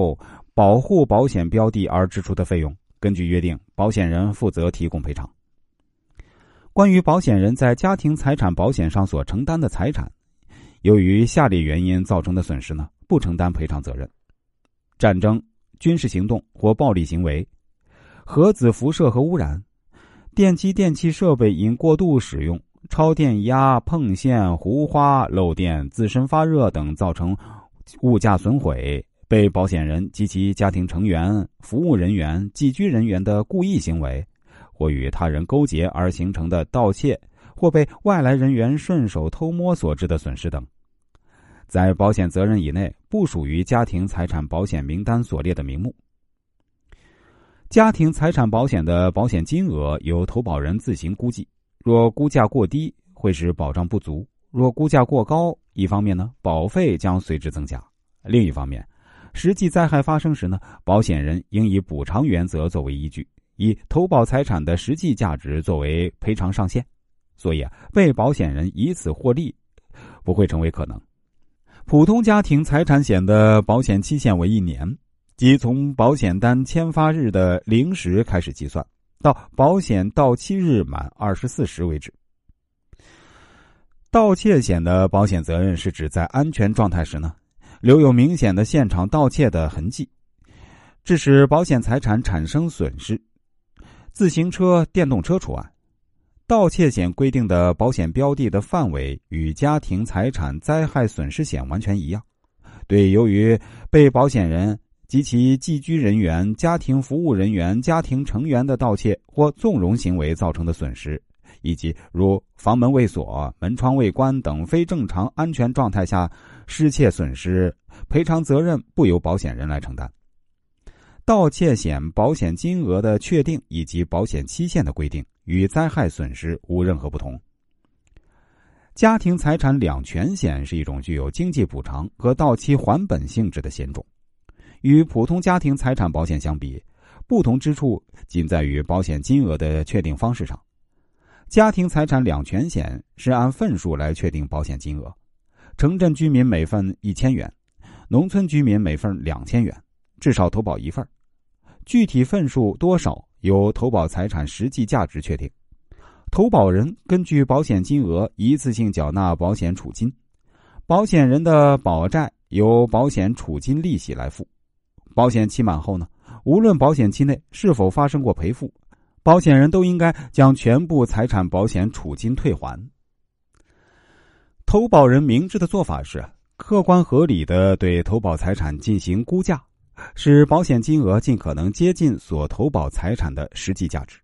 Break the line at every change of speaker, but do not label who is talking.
后保护保险标的而支出的费用，根据约定，保险人负责提供赔偿。关于保险人在家庭财产保险上所承担的财产，由于下列原因造成的损失呢，不承担赔偿责任：战争、军事行动或暴力行为、核子辐射和污染、电机电器设备因过度使用、超电压、碰线、糊花、漏电、自身发热等造成物价损毁。被保险人及其家庭成员、服务人员、寄居人员的故意行为，或与他人勾结而形成的盗窃，或被外来人员顺手偷摸所致的损失等，在保险责任以内，不属于家庭财产保险名单所列的名目。家庭财产保险的保险金额由投保人自行估计，若估价过低，会使保障不足；若估价过高，一方面呢，保费将随之增加；另一方面，实际灾害发生时呢，保险人应以补偿原则作为依据，以投保财产的实际价值作为赔偿上限，所以啊，被保险人以此获利，不会成为可能。普通家庭财产险的保险期限为一年，即从保险单签发日的零时开始计算，到保险到期日满二十四时为止。盗窃险的保险责任是指在安全状态时呢。留有明显的现场盗窃的痕迹，致使保险财产产生损失。自行车、电动车除外。盗窃险规定的保险标的的范围与家庭财产灾害损失险完全一样。对由于被保险人及其寄居人员、家庭服务人员、家庭成员的盗窃或纵容行为造成的损失，以及如房门未锁、门窗未关等非正常安全状态下。失窃损失赔偿责任不由保险人来承担。盗窃险保险金额的确定以及保险期限的规定与灾害损失无任何不同。家庭财产两全险是一种具有经济补偿和到期还本性质的险种，与普通家庭财产保险相比，不同之处仅在于保险金额的确定方式上。家庭财产两全险是按份数来确定保险金额。城镇居民每份一千元，农村居民每份两千元，至少投保一份。具体份数多少由投保财产实际价值确定。投保人根据保险金额一次性缴纳保险储金，保险人的保债由保险储金利息来付。保险期满后呢，无论保险期内是否发生过赔付，保险人都应该将全部财产保险储金退还。投保人明智的做法是客观合理的对投保财产进行估价，使保险金额尽可能接近所投保财产的实际价值。